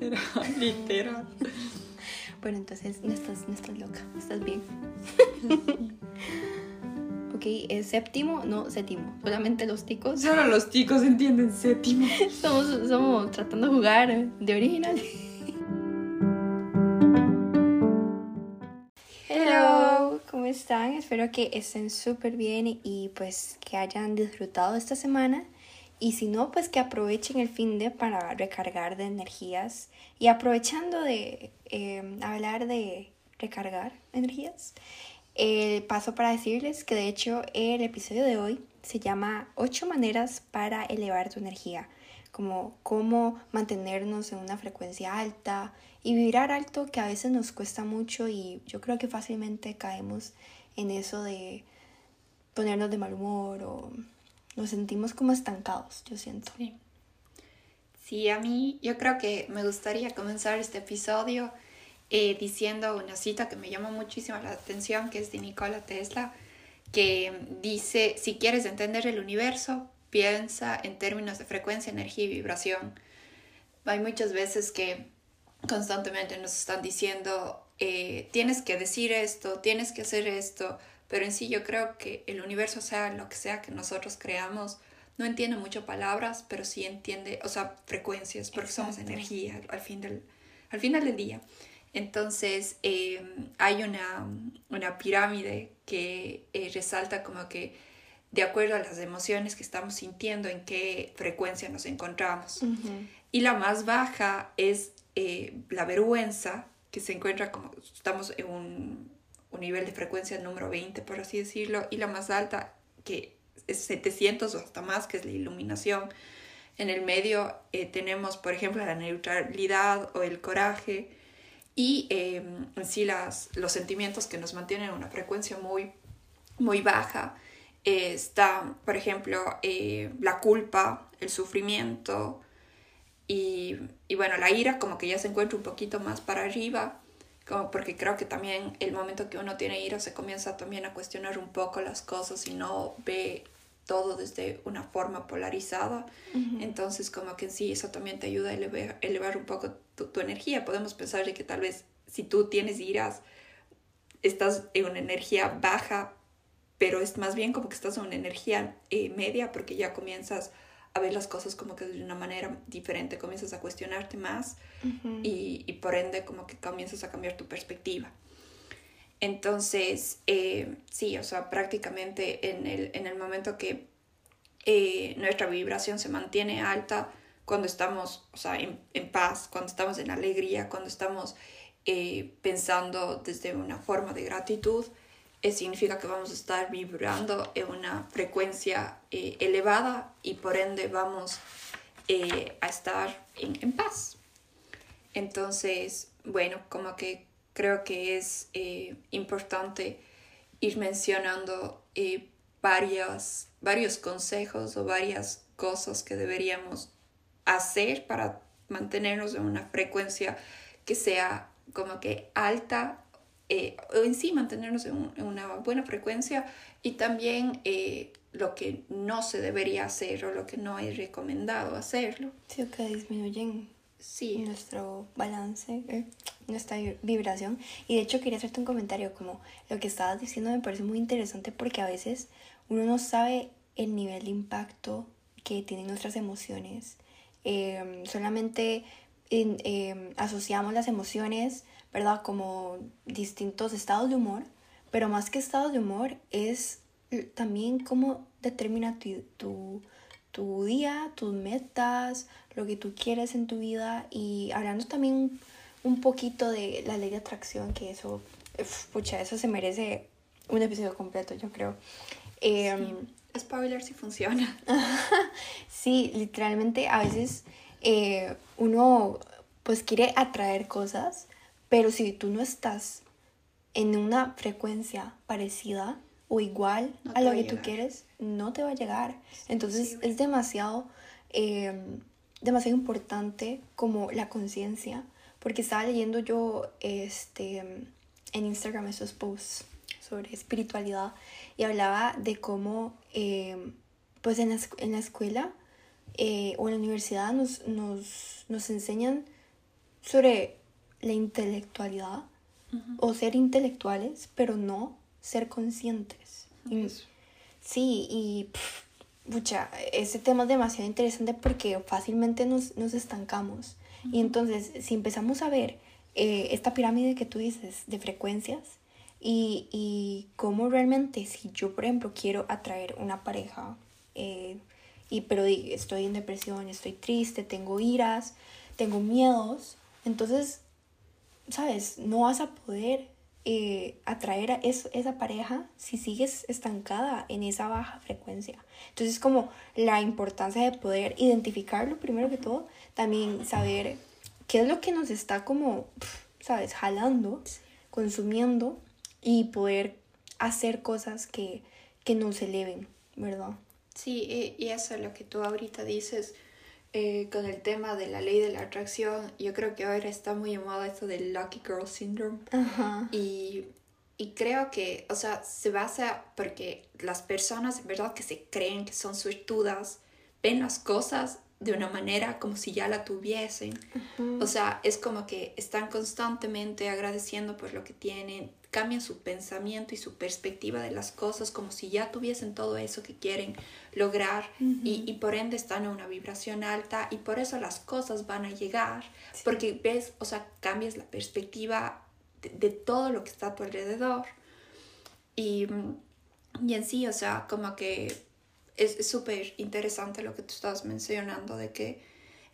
literal, literal. Bueno, entonces no estás, no estás loca, estás bien. ok, es séptimo, no séptimo, solamente los ticos. Solo los ticos entienden séptimo. Estamos, somos tratando de jugar de original. Hello, ¿cómo están? Espero que estén súper bien y pues que hayan disfrutado esta semana. Y si no, pues que aprovechen el fin de para recargar de energías. Y aprovechando de em, hablar de recargar energías, eh, paso para decirles que de hecho el episodio de hoy se llama 8 maneras para elevar tu energía. Como cómo mantenernos en una frecuencia alta y vibrar alto que a veces nos cuesta mucho y yo creo que fácilmente caemos en eso de ponernos de mal humor o nos sentimos como estancados, yo siento. Sí. Sí, a mí yo creo que me gustaría comenzar este episodio eh, diciendo una cita que me llamó muchísimo la atención, que es de Nikola Tesla, que dice, si quieres entender el universo, piensa en términos de frecuencia, energía y vibración. Hay muchas veces que constantemente nos están diciendo, eh, tienes que decir esto, tienes que hacer esto, pero en sí yo creo que el universo, sea lo que sea que nosotros creamos, no entiende mucho palabras, pero sí entiende, o sea, frecuencias, porque somos energía al, fin del, al final del día. Entonces, em, hay una, una, pirámide que eh, resalta como que de acuerdo a las emociones que estamos sintiendo, en qué frecuencia nos encontramos. Y la más baja es eh, la vergüenza, que se encuentra como estamos en un un nivel de frecuencia número 20, por así decirlo, y la más alta, que es 700 o hasta más, que es la iluminación. En el medio eh, tenemos, por ejemplo, la neutralidad o el coraje y em, en sí las, los sentimientos que nos mantienen en una frecuencia muy, muy baja. Eh, está, por ejemplo, eh, la culpa, el sufrimiento y, y bueno, la ira como que ya se encuentra un poquito más para arriba porque creo que también el momento que uno tiene ira se comienza también a cuestionar un poco las cosas y no ve todo desde una forma polarizada. Entonces, como que en sí, eso también te ayuda a elevar, un poco tu, energía. Podemos pensar de que tal vez si tú tienes iras, estás en una energía baja, pero es más bien como que estás en una energía eh, media porque ya comienzas a ver las cosas como que de una manera diferente, comienzas a cuestionarte más y, y, por ende como que comienzas a cambiar tu perspectiva. Entonces, eh, sí, o sea, prácticamente en el, en el momento que eh, nuestra vibración se mantiene alta, cuando estamos, o sea, en, en paz, cuando estamos en alegría, cuando estamos eh, pensando desde una forma de gratitud, significa que vamos a estar vibrando en una frecuencia eh, elevada y por ende vamos eh, a estar en, paz. Entonces, bueno, como que creo que es eh, importante ir mencionando varios, varios consejos o varias cosas que deberíamos hacer para mantenernos en una frecuencia que sea como que alta eh, en sí mantenernos en, una buena frecuencia y también eh, lo que no se debería hacer o lo que no es recomendado hacerlo. Sí, que disminuyen sí. nuestro balance, eh, nuestra vibración. Y de hecho quería hacerte un comentario como lo que estabas diciendo me parece muy interesante porque a veces uno no sabe el nivel de impacto que tienen nuestras emociones. Em, solamente em, asociamos las emociones ¿verdad? Como distintos estados de humor, pero más que estados de humor es también cómo determina tu, tu, día, tus metas, lo que tú quieres en tu vida y hablando también un poquito de la ley de atracción, que eso, pucha, eso se merece un episodio completo, yo creo. Eh, Spoiler si funciona. sí, literalmente a veces eh, uno pues quiere atraer cosas pero si tú no estás en una frecuencia parecida o igual a lo que tú quieres, no te va a llegar. Entonces es demasiado, em, demasiado importante como la conciencia, porque estaba leyendo yo este, en Instagram esos posts sobre espiritualidad y hablaba de cómo em, pues en la, en la escuela eh, o en la universidad nos, nos, nos enseñan sobre la intelectualidad o ser intelectuales, pero no ser conscientes. sí, y pucha, ese tema es demasiado interesante porque fácilmente nos, nos estancamos. Y entonces, si empezamos a ver eh, esta pirámide que tú dices de frecuencias y, y cómo realmente, si yo, por ejemplo, quiero atraer una pareja, eh, y pero estoy en depresión, estoy triste, tengo iras, tengo miedos, entonces, ¿sabes? No vas a poder eh, atraer a esa pareja si sigues estancada en esa baja frecuencia. Entonces, como la importancia de poder identificarlo primero que todo, también saber qué es lo que nos está como, ¿sabes? Jalando, consumiendo y poder hacer cosas que, que nos eleven, ¿verdad? Sí, y eso es lo que tú ahorita dices eh, con el tema de la ley de la atracción, yo creo que ahora está muy llamado esto del Lucky Girl Syndrome. Y, y creo que, o sea, se basa porque las personas en verdad que se creen que son suertudas, ven las cosas de una manera como si ya la tuviesen. O sea, es como que están constantemente agradeciendo por lo que tienen, cambian su pensamiento y su perspectiva de las cosas como si ya tuviesen todo eso que quieren lograr y, y, por ende están en una vibración alta y por eso las cosas van a llegar porque ves, o sea, cambias la perspectiva de, todo lo que está a tu alrededor. Y, y en sí, o sea, como que es súper interesante lo que tú estás mencionando de que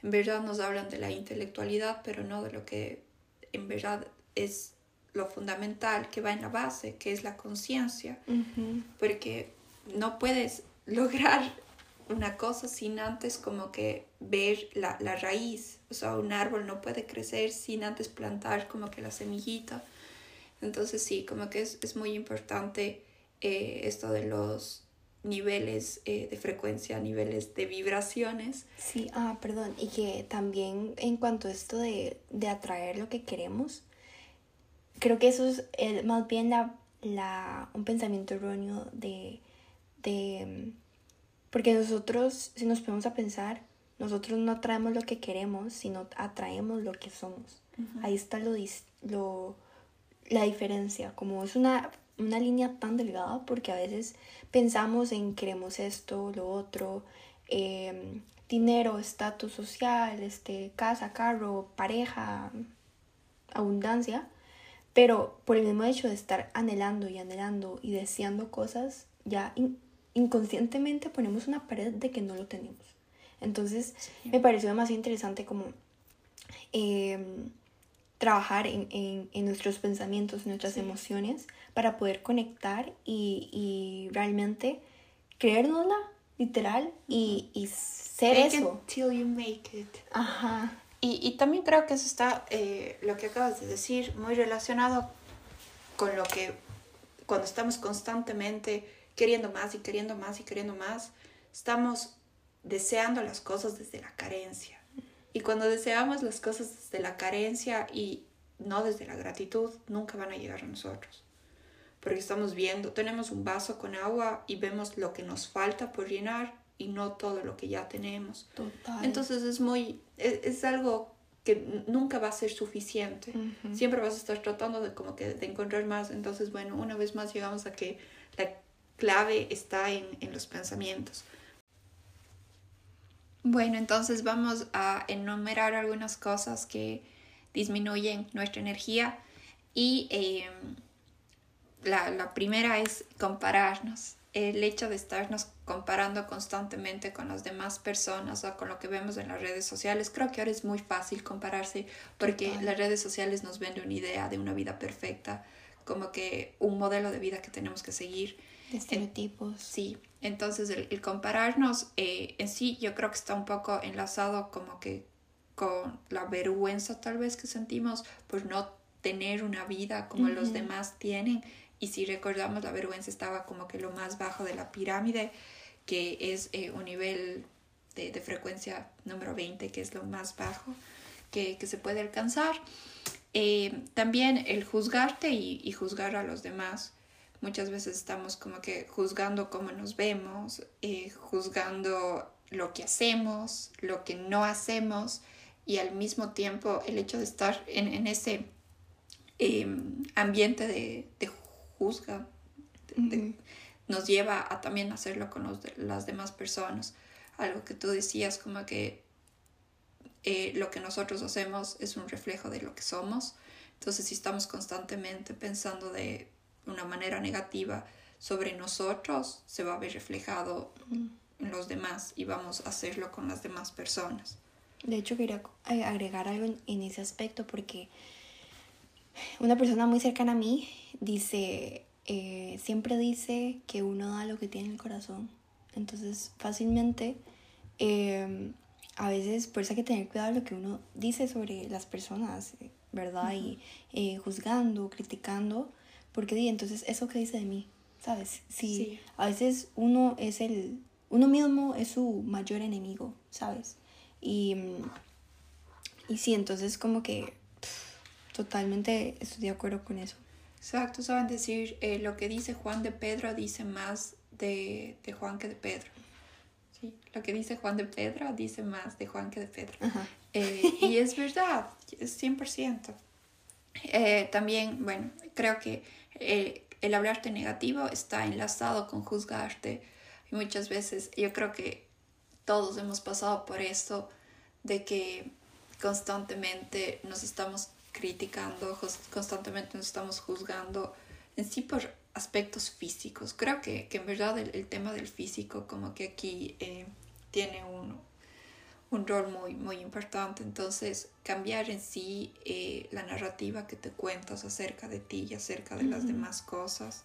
en verdad nos hablan de la intelectualidad pero no de lo que en verdad es lo fundamental que va en la base, que es la conciencia, porque no puedes lograr una cosa sin antes como que ver la, la, raíz, o sea, un árbol no puede crecer sin antes plantar como que la semillita. Entonces sí, como que es, es muy importante eh, esto de los niveles eh, de frecuencia, niveles de vibraciones. Sí, ah, perdón, y que también en cuanto a esto de, de atraer lo que queremos, creo que eso es más bien la, la, un pensamiento erróneo de, de... Porque nosotros, si nos ponemos a pensar, nosotros no atraemos lo que queremos, sino atraemos lo que somos. Ahí está lo, lo, la diferencia, como es una, una línea tan delgada porque a veces pensamos en queremos esto, lo otro, em, dinero, estatus social, este, casa, carro, pareja, abundancia, pero por el mismo hecho de estar anhelando y anhelando y deseando cosas, ya inconscientemente ponemos una pared de que no lo tenemos. Entonces me pareció demasiado interesante como em, trabajar en, en, nuestros pensamientos, en nuestras emociones, para poder conectar y, y realmente creérnosla, literal, y, y ser eso. till you make it. Ajá. Y, también creo que eso está, eh, lo que acabas de decir, muy relacionado con lo que cuando estamos constantemente queriendo más y queriendo más y queriendo más, estamos deseando las cosas desde la carencia. Y cuando deseamos las cosas desde la carencia y no desde la gratitud, nunca van a llegar a nosotros. Porque estamos viendo, tenemos un vaso con agua y vemos lo que nos falta por llenar y no todo lo que ya tenemos. Total. Entonces es muy, es, algo que nunca va a ser suficiente. Siempre vas a estar tratando de como que de encontrar más. Entonces, bueno, una vez más llegamos a que la clave está en, en los pensamientos. Bueno, entonces vamos a enumerar algunas cosas que disminuyen nuestra energía y eh, la, la primera es compararnos el hecho de estarnos comparando constantemente con las demás personas o con lo que vemos en las redes sociales, creo que ahora es muy fácil compararse porque las redes sociales nos venden una idea de una vida perfecta, como que un modelo de vida que tenemos que seguir. De estereotipos. sí, entonces el, compararnos eh, en sí yo creo que está un poco enlazado como que con la vergüenza tal vez que sentimos por no tener una vida como los demás tienen y si recordamos, la vergüenza estaba como que lo más bajo de la pirámide, que es eh, un nivel de, de, frecuencia número 20, que es lo más bajo que, que se puede alcanzar. Eh, también el juzgarte y, y, juzgar a los demás. Muchas veces estamos como que juzgando cómo nos vemos, eh, juzgando lo que hacemos, lo que no hacemos, y al mismo tiempo el hecho de estar en, en ese em, ambiente de, de juzga nos lleva a también hacerlo con los las demás personas. Algo que tú decías como que eh, lo que nosotros hacemos es un reflejo de lo que somos. Entonces si estamos constantemente pensando de una manera negativa sobre nosotros, se va a ver reflejado en los demás y vamos a hacerlo con las demás personas. De hecho, quería agregar algo en, ese aspecto porque una persona muy cercana a mí dice, eh, siempre dice que uno da lo que tiene en el corazón. Entonces, fácilmente, em, a veces por eso hay que tener cuidado lo que uno dice sobre las personas, ¿verdad? Y eh, juzgando, criticando, porque entonces, ¿eso que dice de mí? ¿Sabes? sí. a veces uno es el, uno mismo es su mayor enemigo, ¿sabes? Y, mm, y sí, entonces como que totalmente estoy de acuerdo con eso. Exacto, saben decir, eh, lo que dice Juan de Pedro dice más de, de, Juan que de Pedro. Sí, lo que dice Juan de Pedro dice más de Juan que de Pedro. Eh, y es verdad, es 100%. Eh, también, bueno, creo que el hablarte negativo está enlazado con juzgarte. Y muchas veces yo creo que todos hemos pasado por esto de que constantemente nos estamos criticando, constantemente nos estamos juzgando en sí por aspectos físicos. Creo que, que en verdad el, tema del físico como que aquí eh, tiene un, un, rol muy, muy importante. Entonces, cambiar en sí eh, la narrativa que te cuentas acerca de ti y acerca de las demás cosas.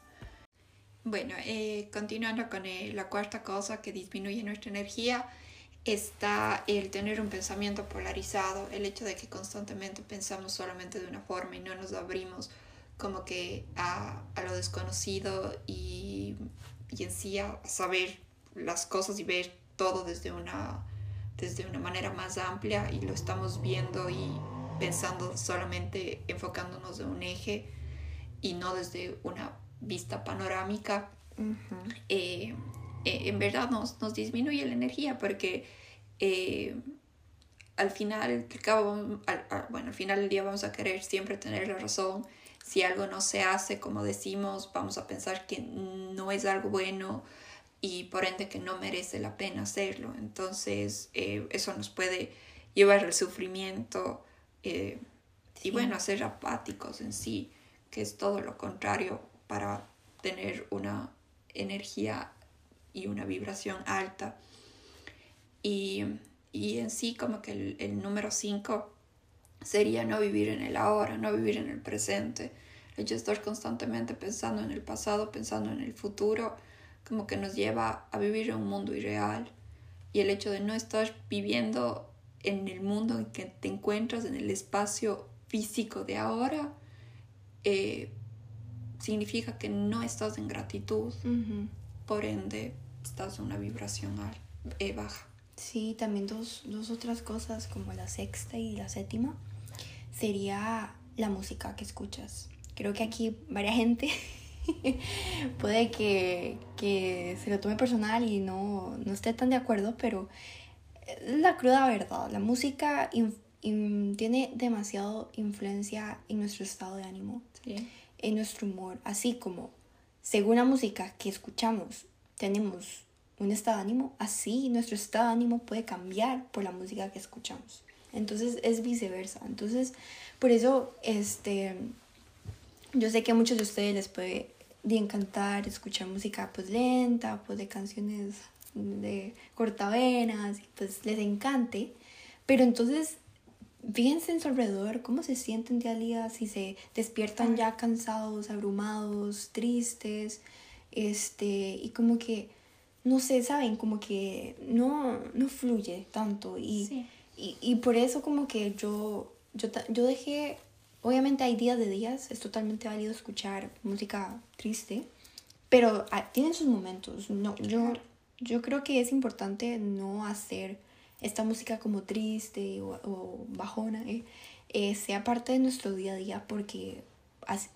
Bueno, eh, continuando con la cuarta cosa que disminuye nuestra energía está el tener un pensamiento polarizado, el hecho de que constantemente pensamos solamente de una forma y no nos abrimos como que a, a lo desconocido y, y, en sí a saber las cosas y ver todo desde una, desde una manera más amplia y lo estamos viendo y pensando solamente enfocándonos de un eje y no desde una vista panorámica. Eh, en verdad nos, nos, disminuye la energía porque eh, al final, bueno, al final del día vamos a querer siempre tener la razón. Si algo no se hace como decimos, vamos a pensar que no es algo bueno y por ende que no merece la pena hacerlo. Entonces, eh, eso nos puede llevar al sufrimiento y bueno, a ser apáticos en sí, que es todo lo contrario para tener una energía y una vibración alta. Y, y en sí como que el, el número 5 sería no vivir en el ahora, no vivir en el presente. El estar constantemente pensando en el pasado, pensando en el futuro, como que nos lleva a vivir en un mundo irreal. Y el hecho de no estar viviendo en el mundo en que te encuentras, en el espacio físico de ahora, eh, significa que no estás en gratitud por ende estás en una vibración eh, baja. Sí, también dos, dos otras cosas como la sexta y la séptima sería la música que escuchas. Creo que aquí varias gente puede que, que, se lo tome personal y no, no, esté tan de acuerdo, pero es la cruda verdad. La música tiene demasiado influencia en nuestro estado de ánimo, en nuestro humor, así como según la música que escuchamos, tenemos un estado de ánimo, así nuestro estado de ánimo puede cambiar por la música que escuchamos. Entonces es viceversa. Entonces, por eso, este, yo sé que a muchos de ustedes les puede encantar escuchar música pues lenta, pues de canciones de cortavenas, pues les encante. Pero entonces fíjense en su alrededor, cómo se sienten día a día, si se despiertan ya cansados, abrumados, tristes, este, y como que, no sé, saben, como que no, no fluye tanto. Y, y, y, por eso como que yo, yo, yo dejé, obviamente hay días de días, es totalmente válido escuchar música triste, pero ah, tienen sus momentos. No, yo, yo creo que es importante no hacer esta música como triste o, bajona ¿eh? Eh, sea parte de nuestro día a día porque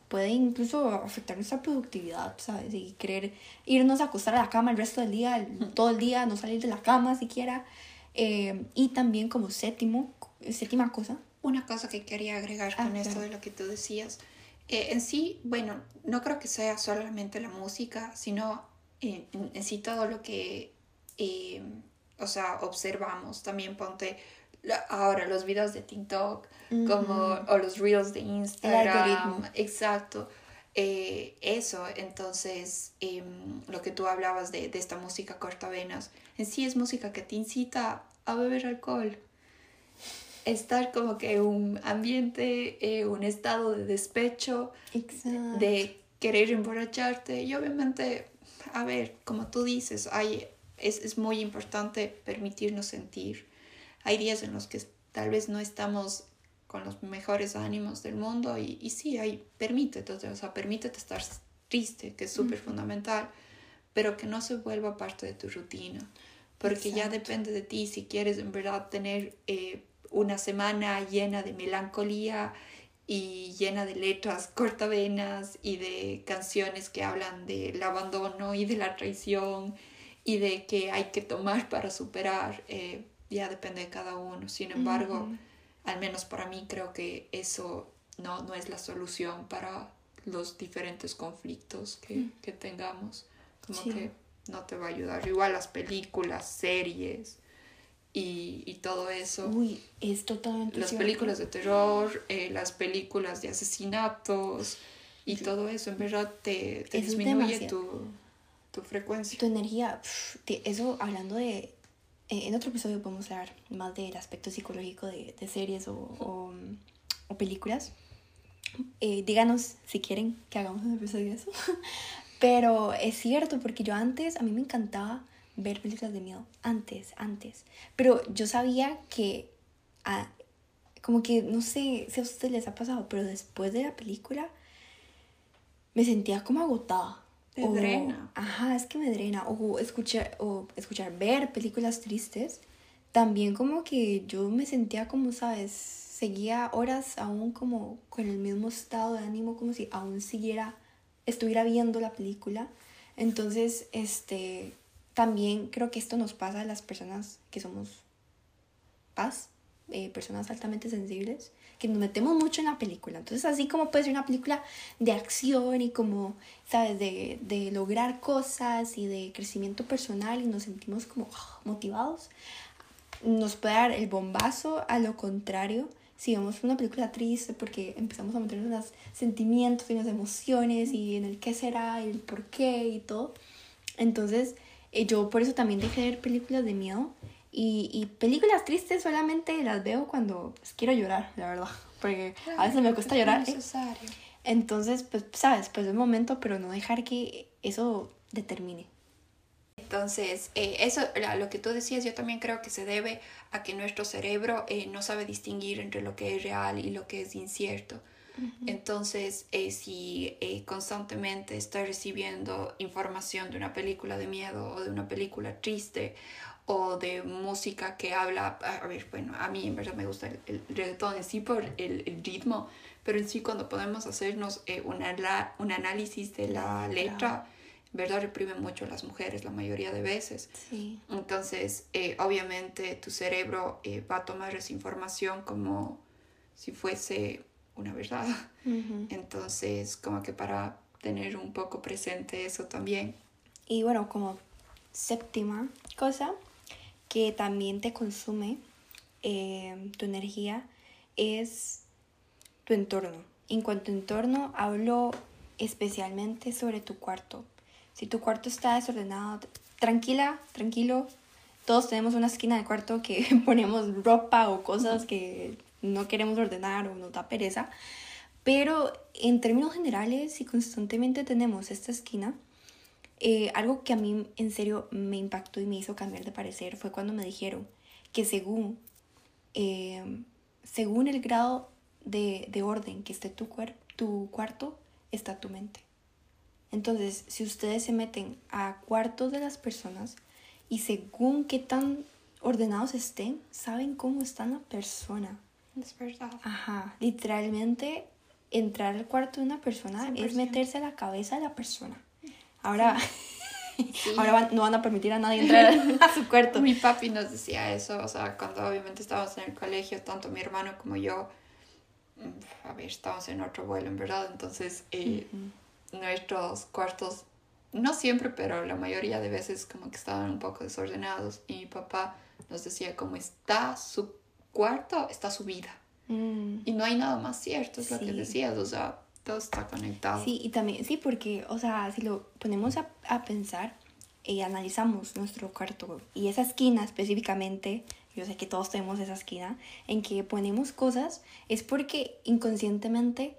puede incluso afectar nuestra productividad, ¿sabes? Y querer irnos a acostar a la cama el resto del día, todo el día, no salir de la cama siquiera. Eh, y también como séptimo, séptima cosa. Una cosa que quería agregar con ah, esto de lo que tú decías. Eh, en sí, bueno, no creo que sea solamente la música, sino en, sí todo lo que, eh, o sea, observamos. También ponte ahora los videos de TikTok, como, o los reels de Instagram. Exacto. Eh, eso, entonces, em, lo que tú hablabas de, de esta música cortavenas, en sí es música que te incita a beber alcohol estar como que un ambiente, eh, un estado de despecho, de querer emborracharte. Y obviamente, a ver, como tú dices, hay, es, es, muy importante permitirnos sentir. Hay días en los que tal vez no estamos con los mejores ánimos del mundo y, y sí, hay, permítete, o sea, permítete estar triste, que es súper fundamental, pero que no se vuelva parte de tu rutina, porque ya depende de ti si quieres en verdad tener... Eh, una semana llena de melancolía y llena de letras cortavenas y de canciones que hablan del abandono y de la traición y de que hay que tomar para superar, eh, ya depende de cada uno. Sin embargo, al menos para mí creo que eso no, no es la solución para los diferentes conflictos que, mm. que tengamos. Como que no te va a ayudar. Igual las películas, series, y, y todo eso. Uy, es totalmente Las películas de terror, eh, las películas de asesinatos y todo eso, en verdad te, te disminuye tu, tu, frecuencia. Tu energía, eso hablando de... Eh, en otro episodio podemos hablar más del aspecto psicológico de, series o, o, o películas. Eh, díganos si quieren que hagamos un episodio de eso. Pero es cierto, porque yo antes, a mí me encantaba ver películas de miedo antes, antes. Pero yo sabía que, ah, como que, no sé si a ustedes les ha pasado, pero después de la película me sentía como agotada. Te drena. Ajá, es que me drena. O escuchar, o escuchar, ver películas tristes. También como que yo me sentía como, ¿sabes? Seguía horas aún como con el mismo estado de ánimo, como si aún siguiera, estuviera viendo la película. Entonces, este, también creo que esto nos pasa a las personas que somos paz, eh, personas altamente sensibles, que nos metemos mucho en la película. Entonces, así como puede ser una película de acción y como, ¿sabes?, de, de lograr cosas y de crecimiento personal y nos sentimos como ah, motivados, nos puede dar el bombazo a lo contrario. Si vemos una película triste porque empezamos a meternos en los sentimientos y las emociones y en el qué será y el por qué y todo. Entonces, eh, yo por eso también dejé de ver películas de miedo. Y, y películas tristes solamente las veo cuando pues, quiero llorar, la verdad. Porque a veces me cuesta llorar. ¿eh? Entonces, pues, sabes, pues es un momento, pero no dejar que eso determine. Entonces, eh, eso, lo que tú decías, yo también creo que se debe a que nuestro cerebro no sabe distinguir entre lo que es real y lo que es incierto. Entonces, eh, si eh, constantemente estoy recibiendo información de una película de miedo o de una película triste o de música que habla, a ver, bueno, a mí en verdad me gusta el, reggaetón en sí por el, ritmo, pero en sí cuando podemos hacernos eh, una, un análisis de la letra, ¿verdad? Reprime mucho a las mujeres la mayoría de veces. Sí. Entonces, obviamente tu cerebro va a tomar esa información como si fuese una verdad. Entonces, como que para tener un poco presente eso también. Y bueno, como séptima cosa que también te consume eh, tu energía es tu entorno. En cuanto a entorno, hablo especialmente sobre tu cuarto. Si tu cuarto está desordenado, tranquila, tranquilo. Todos tenemos una esquina de cuarto que ponemos ropa o cosas que no queremos ordenar o nos da pereza. Pero en términos generales, si constantemente tenemos esta esquina, eh, algo que a mí en serio me impactó y me hizo cambiar de parecer fue cuando me dijeron que según, eh, según el grado de, de, orden que esté tu, tu cuarto, está tu mente. Entonces, si ustedes se meten a cuartos de las personas y según qué tan ordenados estén, saben cómo está la persona. Es verdad. Ajá, literalmente entrar al cuarto de una persona es meterse a la cabeza de la persona. Ahora, Ahora no van a permitir a nadie entrar a su cuarto. Mi papi nos decía eso, o sea, cuando obviamente estábamos en el colegio, tanto mi hermano como yo, mm, a ver, estábamos en otro vuelo, en verdad, entonces eh, nuestros cuartos, no siempre, pero la mayoría de veces como que estaban un poco desordenados y mi papá nos decía como está su cuarto, está su vida. Mm. Y no hay nada más cierto, es lo que decías, o sea, todo está conectado. Sí, y también, sí, porque, o sea, si lo ponemos a, a pensar y analizamos nuestro cuarto y esa esquina específicamente, yo sé que todos tenemos esa esquina, en que ponemos cosas, es porque inconscientemente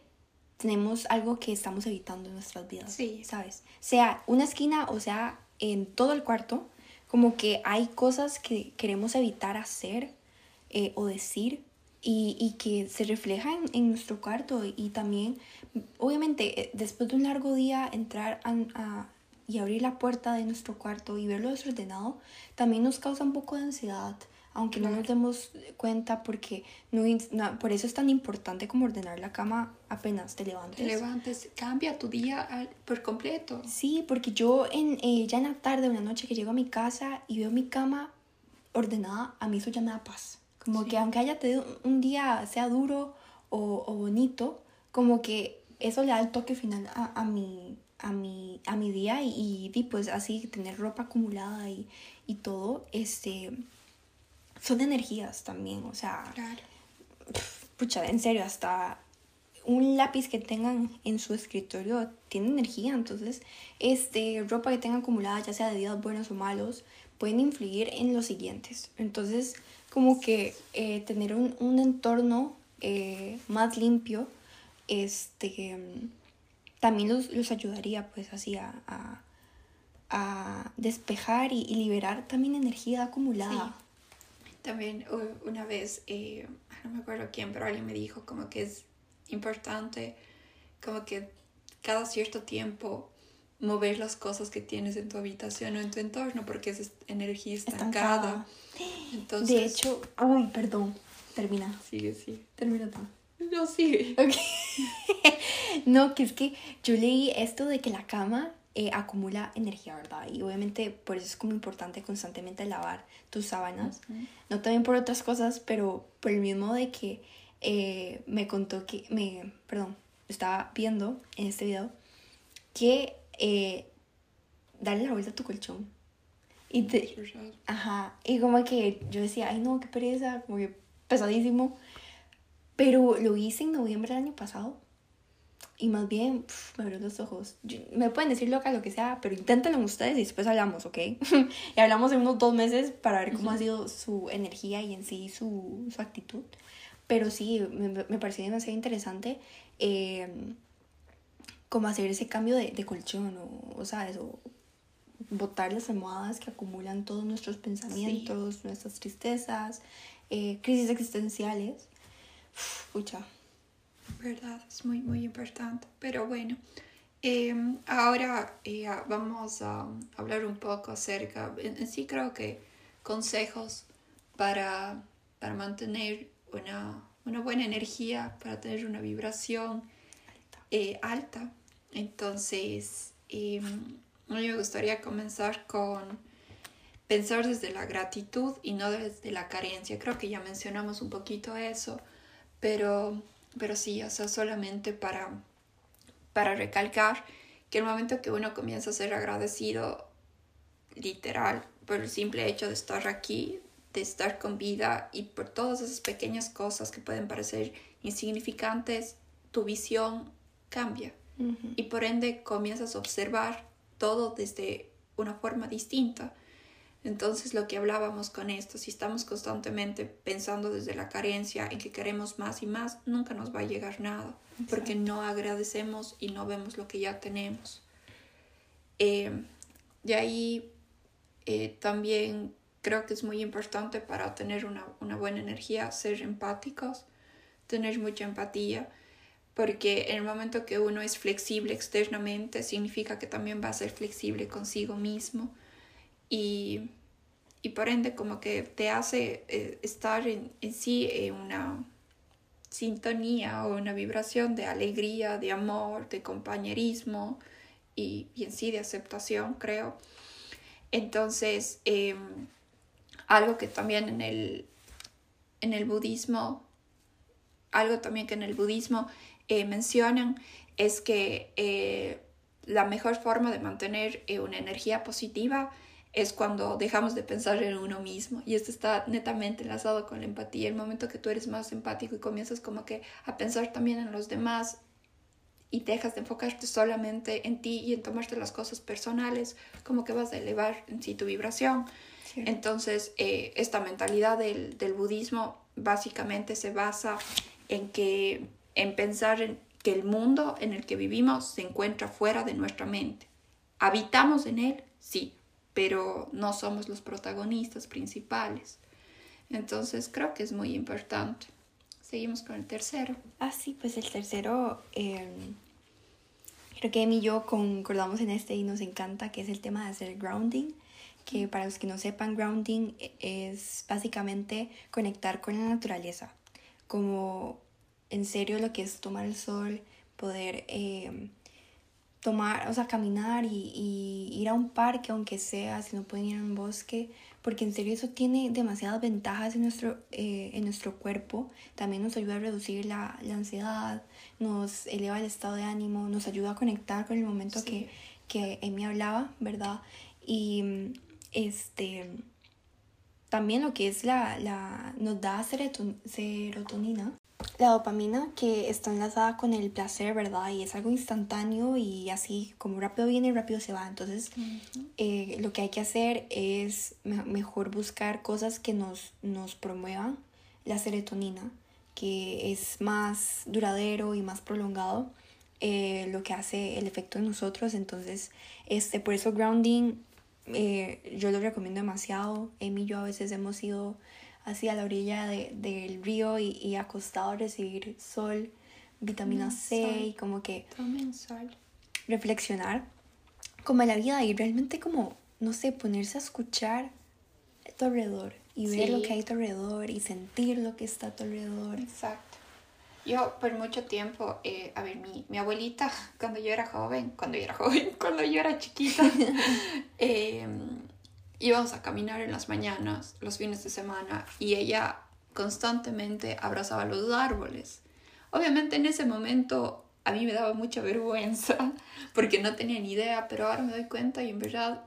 tenemos algo que estamos evitando en nuestras vidas, sí. ¿sabes? Sea una esquina o sea en todo el cuarto, como que hay cosas que queremos evitar hacer eh, o decir y, y, que se reflejan en nuestro cuarto y también, obviamente, eh, después de un largo día, entrar a, y abrir la puerta de nuestro cuarto y verlo desordenado, también nos causa un poco de ansiedad, aunque no nos demos cuenta porque no, por eso es tan importante como ordenar la cama apenas te levantes. Te levantes, cambia tu día por completo. Sí, porque yo en, eh, ya en la tarde, una noche que llego a mi casa y veo mi cama ordenada, a mí eso ya me da paz. Como que aunque haya tenido un día, sea duro o, o, bonito, como que eso le da el toque final a, a, mi, a, mi, a mi día y, y, pues así tener ropa acumulada y, y todo, este son energías también, o sea, claro. pucha, en serio, hasta un lápiz que tengan en su escritorio tiene energía, entonces, este, ropa que tengan acumulada, ya sea de días buenos o malos, pueden influir en los siguientes. Entonces, como que eh, tener un, un entorno eh, más limpio, este, también los, los ayudaría, pues, así a, a, a despejar y, y, liberar también energía acumulada. Sí. También una vez, eh, no me acuerdo quién, pero alguien me dijo como que es importante, como que cada cierto tiempo mover las cosas que tienes en tu habitación o en tu entorno porque es energía estancada. Entonces, de hecho, uy, perdón, termina. Sigue, sigue. Termina tú. No, sigue. no, que es que yo leí esto de que la cama eh, acumula energía, ¿verdad? Y obviamente por eso es como importante constantemente lavar tus sábanas. No también por otras cosas, pero por el mismo de que eh, me contó que, me, perdón, estaba viendo en este video que eh, darle la vuelta a tu colchón. Y te, ajá, y como que yo decía, ay no, qué pereza, como que pesadísimo. Pero lo hice en noviembre del año pasado y más bien, me abrió los ojos. me pueden decir loca lo que sea, pero inténtenlo ustedes y después hablamos, ¿ok? y hablamos en unos dos meses para ver cómo ha sido su energía y en sí su, su actitud. Pero sí, me, me pareció demasiado interesante eh, cómo hacer ese cambio de, de colchón, o, o sea, eso, botar las almohadas que acumulan todos nuestros pensamientos, nuestras tristezas, eh, crisis existenciales. Pucha, verdad, es muy, muy importante. Pero bueno, em, ahora eh, vamos a hablar un poco acerca, en, sí creo que consejos para, para mantener una, una, buena energía, para tener una vibración eh, alta. Entonces, eh, a mí me gustaría comenzar con pensar desde la gratitud y no desde la carencia. Creo que ya mencionamos un poquito eso, pero pero sí, o sea, solamente para, para recalcar que el momento que uno comienza a ser agradecido, literal, por el simple hecho de estar aquí, de estar con vida y por todas esas pequeñas cosas que pueden parecer insignificantes, tu visión cambia. Y por ende comienzas a observar todo desde una forma distinta. Entonces lo que hablábamos con esto, si estamos constantemente pensando desde la carencia en que queremos más y más, nunca nos va a llegar nada, porque no agradecemos y no vemos lo que ya tenemos. Eh, de ahí eh, también creo que es muy importante para tener una, una buena energía ser empáticos, tener mucha empatía, porque en el momento que uno es flexible externamente, significa que también va a ser flexible consigo mismo y, y por ende como que te hace eh, estar en, en sí en una sintonía o una vibración de alegría, de amor, de compañerismo y, y en sí de aceptación, creo. Entonces, em, algo que también en el, en el budismo, algo también que en el budismo eh, mencionan es que eh, la mejor forma de mantener eh, una energía positiva es cuando dejamos de pensar en uno mismo. Y esto está netamente enlazado con la empatía. El momento que tú eres más empático y comienzas como que a pensar también en los demás y dejas de enfocarte solamente en ti y en tomarte las cosas personales, como que vas a elevar en sí tu vibración. Entonces, eh, esta mentalidad del, del, budismo básicamente se basa en que en pensar en que el mundo en el que vivimos se encuentra fuera de nuestra mente. ¿Habitamos en él? Sí, pero no somos los protagonistas principales. Entonces creo que es muy importante. Seguimos con el tercero. Ah, sí, pues el tercero, em, creo que Emi y yo concordamos en este y nos encanta, que es el tema de hacer grounding, que para los que no sepan, grounding es básicamente conectar con la naturaleza, como en serio lo que es tomar el sol, poder... Em, tomar, o sea, caminar y, ir a un parque, aunque sea, si no pueden ir a un bosque, porque en serio eso tiene demasiadas ventajas en nuestro, eh, en nuestro cuerpo. También nos ayuda a reducir la, ansiedad, nos eleva el estado de ánimo, nos ayuda a conectar con el momento que, que Emi hablaba, ¿verdad? Y este también lo que es la, la nos da serotonina la dopamina que está enlazada con el placer, ¿verdad? Y es algo instantáneo y así como rápido viene y rápido se va. Entonces, eh, lo que hay que hacer es mejor buscar cosas que nos, nos promuevan la serotonina, que es más duradero y más prolongado. Eh, lo que hace el efecto en nosotros entonces este por eso grounding eh, yo lo recomiendo demasiado Emi y yo a veces hemos ido así a la orilla de, del río y, y, acostado a recibir sol, vitamina C y como que reflexionar como la vida y realmente como, no sé, ponerse a escuchar a tu alrededor y ver lo que hay a tu alrededor y sentir lo que está a tu alrededor. Exacto. Yo por mucho tiempo, eh, a ver, mi, mi, abuelita, cuando yo era joven, cuando yo era joven, cuando yo era chiquita, eh, íbamos a caminar en las mañanas, los fines de semana, y ella constantemente abrazaba los árboles. Obviamente en ese momento a mí me daba mucha vergüenza porque no tenía ni idea, pero ahora me doy cuenta y en verdad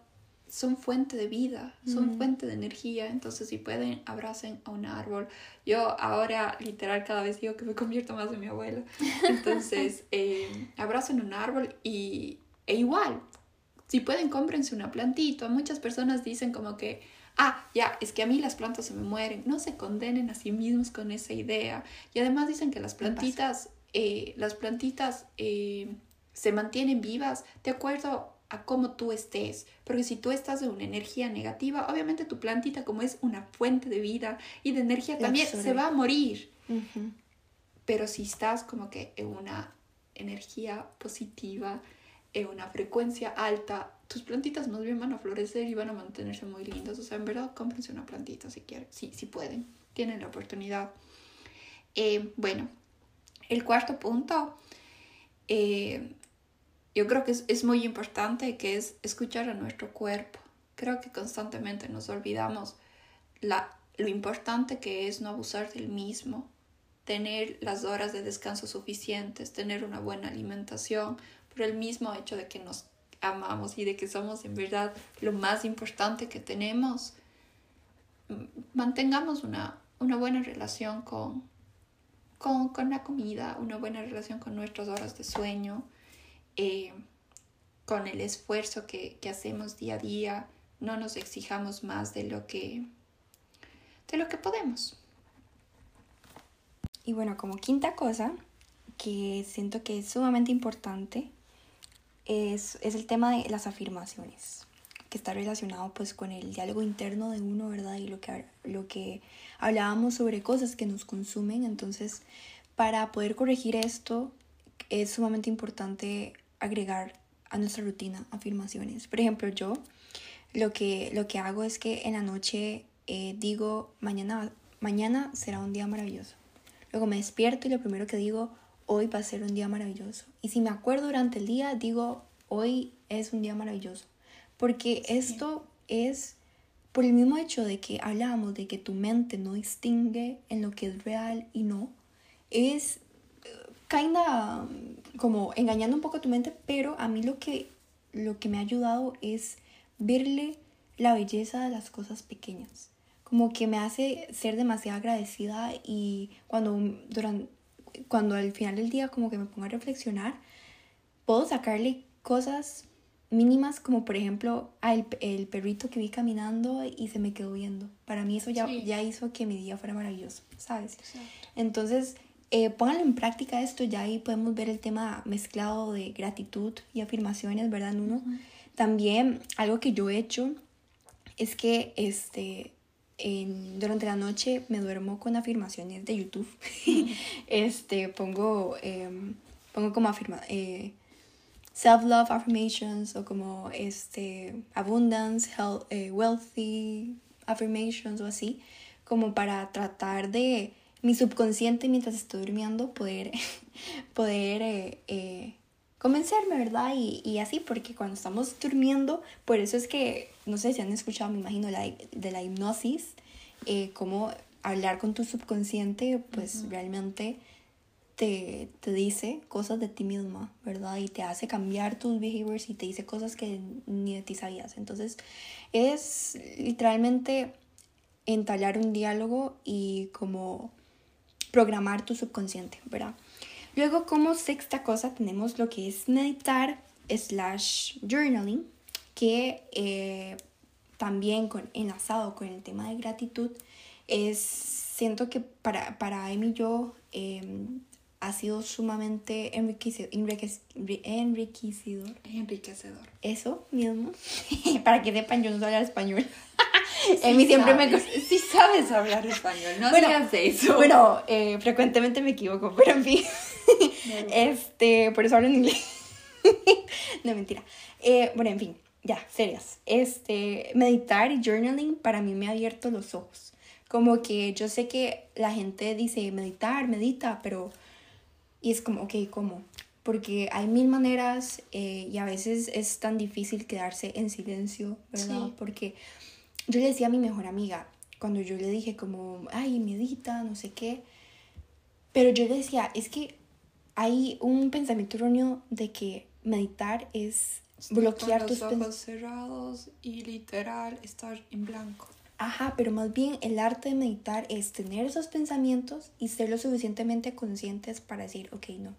son fuente de vida, son fuente de energía, entonces si pueden, abracen a un árbol. Yo ahora literal cada vez digo que me convierto más en mi abuela, entonces eh, abracen un árbol y, e igual, si pueden, cómprense una plantita. Muchas personas dicen como que, ah, ya, es que a mí las plantas se me mueren. No se condenen a sí mismos con esa idea. Y además dicen que las plantitas, eh, las plantitas eh, se mantienen vivas de acuerdo a cómo tú estés. Porque si tú estás de una energía negativa, obviamente tu plantita, como es una fuente de vida y de energía, también se va a morir. Pero si estás como que en una energía positiva, en una frecuencia alta, tus plantitas más bien van a florecer y van a mantenerse muy lindas. O sea, en verdad, cómprense una plantita si quieren, si, si pueden, tienen la oportunidad. Eh, bueno, el cuarto punto, eh, yo creo que es, es, muy importante, que es escuchar a nuestro cuerpo. Creo que constantemente nos olvidamos la, lo importante que es no abusar del mismo, tener las horas de descanso suficientes, tener una buena alimentación, el mismo hecho de que nos amamos y de que somos en verdad lo más importante que tenemos, mantengamos una, una buena relación con, con, con, la comida, una buena relación con nuestras horas de sueño, eh, con el esfuerzo que, que, hacemos día a día, no nos exijamos más de lo que, de lo que podemos. Y bueno, como quinta cosa, que siento que es sumamente importante, es, el tema de las afirmaciones, que está relacionado pues con el diálogo interno de uno, ¿verdad? Y lo que, lo que hablábamos sobre cosas que nos consumen. Entonces, para poder corregir esto, es sumamente importante agregar a nuestra rutina afirmaciones. Por ejemplo, yo lo que, lo que hago es que en la noche eh, digo, mañana, mañana será un día maravilloso. Luego me despierto y lo primero que digo, hoy va a ser un día maravilloso. Y si me acuerdo durante el día, digo, hoy es un día maravilloso. Porque esto es por el mismo hecho de que hablábamos de que tu mente no distingue en lo que es real y no, es kinda como engañando un poco a tu mente, pero a mí lo que, lo que me ha ayudado es verle la belleza de las cosas pequeñas. Como que me hace ser demasiado agradecida y cuando, durante, cuando al final del día como que me pongo a reflexionar, puedo sacarle cosas mínimas como por ejemplo el, el, perrito que vi caminando y se me quedó viendo. Para mí eso ya, ya hizo que mi día fuera maravilloso, ¿sabes? Entonces, eh, pónganlo en práctica esto, ya ahí podemos ver el tema mezclado de gratitud y afirmaciones, ¿verdad, Nuno? También algo que yo he hecho es que este, durante la noche me duermo con afirmaciones de YouTube. este, pongo, em, pongo como afirma, eh, self-love affirmations o como este, abundance, health, eh, wealthy affirmations o así, como para tratar de mi subconsciente mientras estoy durmiendo poder, poder eh, convencerme, ¿verdad? Y, y, así, porque cuando estamos durmiendo, por eso es que, no sé si han escuchado, me imagino, la, de la hipnosis, eh, cómo hablar con tu subconsciente, pues realmente te, te, dice cosas de ti misma, ¿verdad? Y te hace cambiar tus behaviors y te dice cosas que ni de ti sabías. Entonces, es literalmente entablar un diálogo y como programar tu subconsciente, ¿verdad? Luego, como sexta cosa, tenemos lo que es meditar slash journaling, que eh, también con, enlazado con el tema de gratitud, es, siento que para, para Emi y yo em, ha sido sumamente enriquecedor. Enriquecedor. enriquecedor. Eso mismo. para que sepan, yo no sé hablar español. Emi siempre me... Sí sabes hablar español, no bueno, digas eso. Bueno, eh, frecuentemente me equivoco, pero en fin. este, por eso hablo en inglés. no, mentira. Eh, bueno, en fin, ya, serias. Este, meditar y journaling para mí me ha abierto los ojos. Como que yo sé que la gente dice meditar, medita, pero... Y es como, ok, ¿cómo? Porque hay mil maneras eh, y a veces es tan difícil quedarse en silencio, ¿verdad? Porque yo le decía a mi mejor amiga, cuando yo le dije como, ay, medita, no sé qué, pero yo le decía, es que hay un pensamiento erróneo de que meditar es bloquear tus ojos cerrados y literal estar en blanco. Ajá, pero más bien el arte de meditar es tener esos pensamientos y ser lo suficientemente conscientes para decir, ok, no.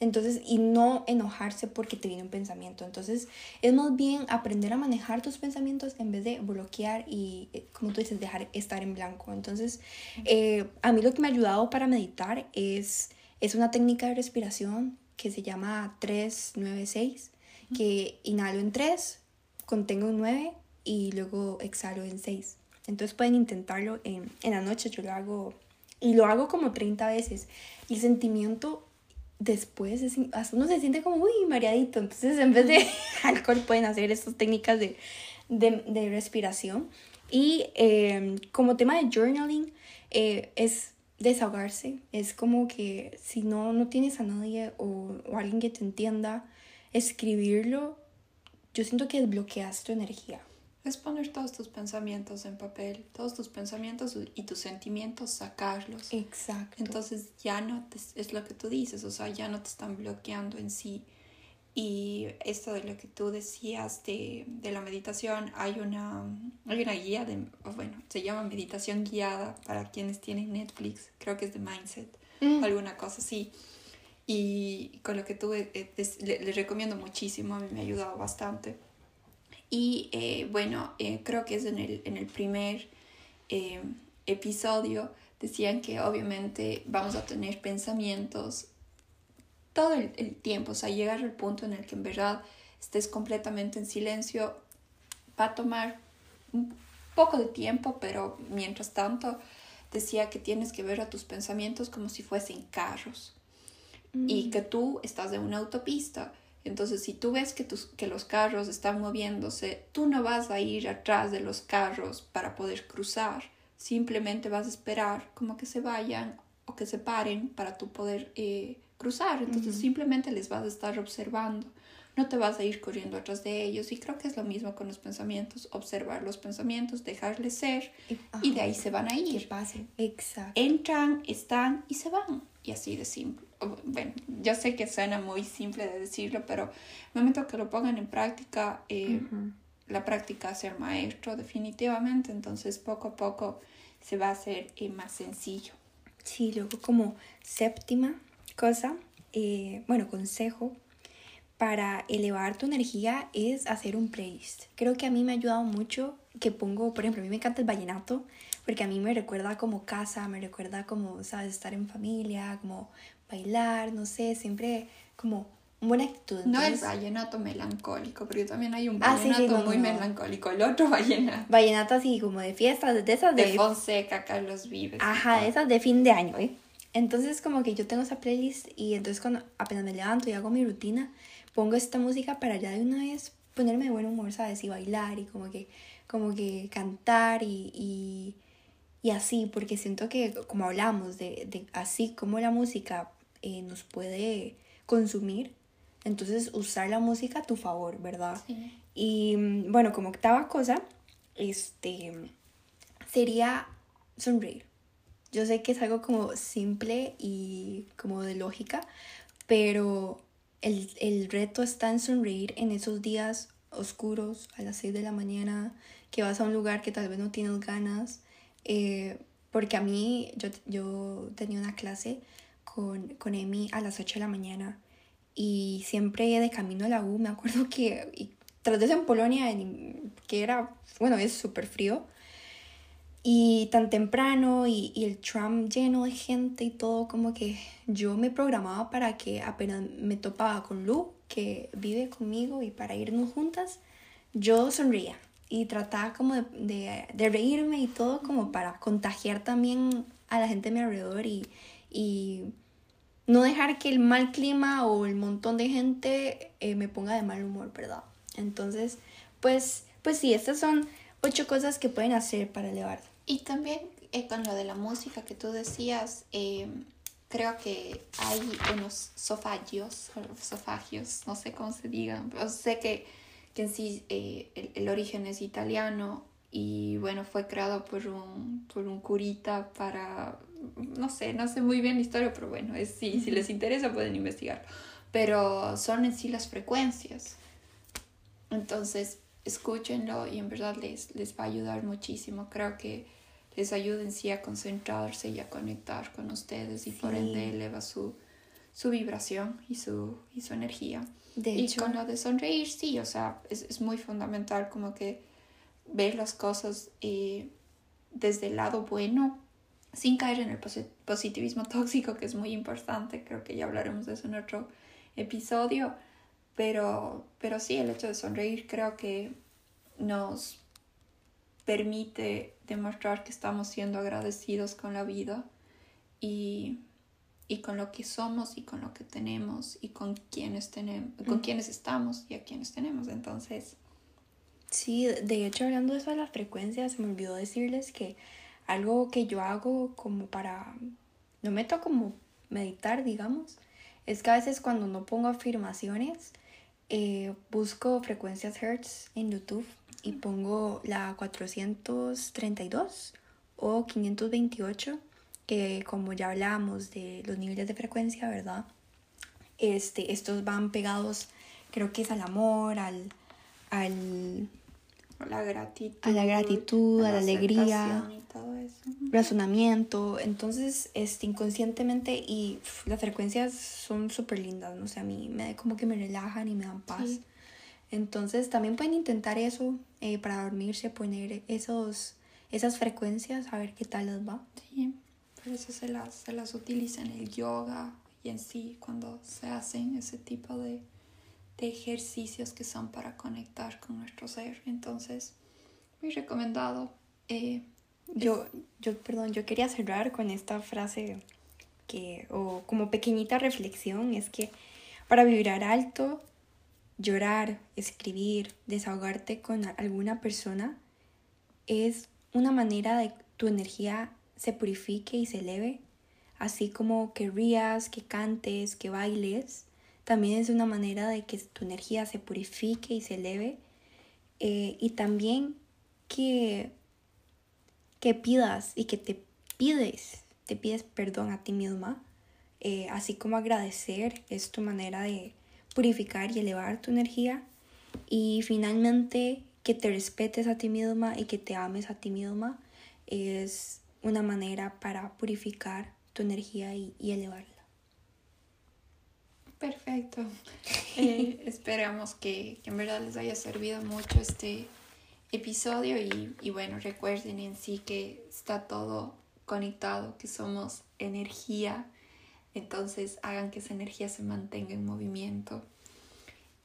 Entonces, y no enojarse porque te viene un pensamiento. Entonces, es más bien aprender a manejar tus pensamientos en vez de bloquear y, eh, como tú dices, dejar estar en blanco. Entonces, eh, a mí lo que me ha ayudado para meditar es es una técnica de respiración que se llama 396, que inhalo en 3, contengo en 9 y luego exhalo en 6. Entonces pueden intentarlo en, en la noche, yo lo hago y lo hago como 30 veces. Y el sentimiento después es, hasta uno se siente como muy mareadito. Entonces en vez de alcohol pueden hacer estas técnicas de, de, de respiración. Y eh, como tema de journaling eh, es desahogarse. Es como que si no, no tienes a nadie o, o alguien que te entienda, escribirlo, yo siento que desbloqueas tu energía. Es poner todos tus pensamientos en papel, todos tus pensamientos y tus sentimientos, sacarlos. Exacto. Entonces ya no te, es lo que tú dices, o sea, ya no te están bloqueando en sí. Y esto de lo que tú decías de, de la meditación, hay una, hay una guía de, bueno, se llama meditación guiada para quienes tienen Netflix, creo que es de Mindset, mm. alguna cosa así. Y con lo que tú eh, les, recomiendo muchísimo, a mí me ha ayudado bastante. Y eh, bueno, eh, creo que es en el, en el primer episodio, decían que obviamente vamos a tener pensamientos todo el, tiempo, o sea, llegar al punto en el que en verdad estés completamente en silencio, va a tomar un poco de tiempo, pero mientras tanto decía que tienes que ver a tus pensamientos como si fuesen carros y mm. que tú estás en una autopista. Entonces, si tú ves que, tus, que los carros están moviéndose, tú no vas a ir atrás de los carros para poder cruzar. Simplemente vas a esperar como que se vayan o que se paren para tú poder eh, cruzar. Entonces simplemente les vas a estar observando. no te vas a ir corriendo atrás de ellos. Y creo que es lo mismo con los pensamientos, observar los pensamientos, dejarles ser y, de ahí se van a ir. Exacto. Entran, están y se van. Y así de simple. Bueno, yo sé que suena muy simple de decirlo, pero el momento que lo pongan en práctica, eh, la práctica hace el maestro definitivamente, entonces poco a poco se va a hacer eh, más sencillo. Sí, luego como séptima cosa, eh, bueno, consejo para elevar tu energía es hacer un playlist. Creo que a mí me ha ayudado mucho que pongo, por ejemplo, a mí me encanta el vallenato porque a mí me recuerda como casa, me recuerda como, sabes, estar en familia, como bailar, no sé, siempre como buena actitud. No el vallenato melancólico, porque también hay un ah, vallenato muy melancólico, el otro vallenato. Vallenato así como de fiestas, de esas de... De Fonseca, Carlos Vives. Ajá, de esas de fin de año, ¿eh? Entonces como que yo tengo esa playlist y entonces cuando apenas me levanto y hago mi rutina, pongo esta música para ya de una vez ponerme de buen humor, ¿sabes? Y bailar y como que, como que cantar y, y, y así, porque siento que como hablamos de, de así como la música eh, nos puede consumir, entonces, usar la música a tu favor, ¿verdad? Y mm, bueno, como octava cosa, este, sería sonreír. Yo sé que es algo como simple y como de lógica, pero el, el reto está en sonreír en esos días oscuros a las 6 de la mañana, que vas a un lugar que tal vez no tienes ganas. Eh, porque a mí, yo, yo tenía una clase con, con Emi a las 8 de la mañana y siempre de camino a la U, me acuerdo que tras de eso en Polonia, que era, bueno, es súper frío, y tan temprano y, y, el tram lleno de gente y todo, como que yo me programaba para que apenas me topaba con Lu, que vive conmigo y para irnos juntas, yo sonría y trataba como de, de, de reírme y todo como para contagiar también a la gente a mi alrededor y, y no dejar que el mal clima o el montón de gente eh, me ponga de mal humor, ¿verdad? Entonces, pues, pues sí, estas son ocho cosas que pueden hacer para elevar. Y también eh, con lo de la música que tú decías, eh, creo que hay unos sofagios, sofagios, no sé cómo se digan, pero sé que, que en sí el, el, origen es italiano y bueno, fue creado por un, por un curita para no sé, no sé muy bien la historia, pero bueno, es, si les interesa pueden investigar. Pero son en sí las frecuencias. Entonces, escúchenlo y en verdad les, les va a ayudar muchísimo. Creo que les ayuda en sí a concentrarse y a conectar con ustedes y por ende eleva su, su vibración y su, y su energía. De y con lo de sonreír, sí, o sea, es, es muy fundamental como que ver las cosas eh, desde el lado bueno sin caer en el positivismo tóxico, que es muy importante, creo que ya hablaremos de eso en otro episodio, pero, pero sí, el hecho de sonreír creo que nos permite demostrar que estamos siendo agradecidos con la vida y, y con lo que somos y con lo que tenemos y con quienes tenemos, con quienes estamos y a quienes tenemos. Entonces. Sí, de hecho, hablando de eso de las frecuencias, me olvidó decirles que algo que yo hago como para, no meto como meditar, digamos, es que a veces cuando no pongo afirmaciones, eh, busco frecuencias Hertz en YouTube y pongo la 432 o 528, que como ya hablamos de los niveles de frecuencia, ¿verdad? Este, estos van pegados, creo que es al amor, al, al la gratitud, a la, gratitud, a la, alegría, razonamiento. Entonces, este, inconscientemente y las frecuencias son súper lindas, no sé, a mí me, como que me relajan y me dan paz. Entonces, también pueden intentar eso eh, para dormirse, poner esos, esas frecuencias, a ver qué tal les va. Sí, por eso se las, se las utiliza en el yoga y en sí cuando se hacen ese tipo de de ejercicios que son para conectar con nuestro ser. Entonces, muy recomendado. Eh, yo, yo, perdón, yo quería cerrar con esta frase que, o como pequeñita reflexión, es que para vibrar alto, llorar, escribir, desahogarte con alguna persona, es una manera de que tu energía se purifique y se eleve, así como que rías, que cantes, que bailes, también es una manera de que tu energía se purifique y se eleve. Eh, y también que, que pidas y que te pides, te pides perdón a ti misma, eh, así como agradecer es tu manera de purificar y elevar tu energía. Y finalmente que te respetes a ti misma y que te ames a ti misma es una manera para purificar tu energía y elevarla. Perfecto. Eh, esperamos que, en verdad les haya servido mucho este episodio y, y bueno, recuerden en sí que está todo conectado, que somos energía, entonces hagan que esa energía se mantenga en movimiento.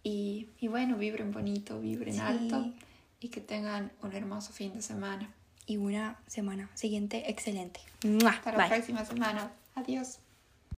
Y, y bueno, vibren bonito, vibren alto y que tengan un hermoso fin de semana. Y una semana siguiente excelente. Hasta la próxima semana. Adiós.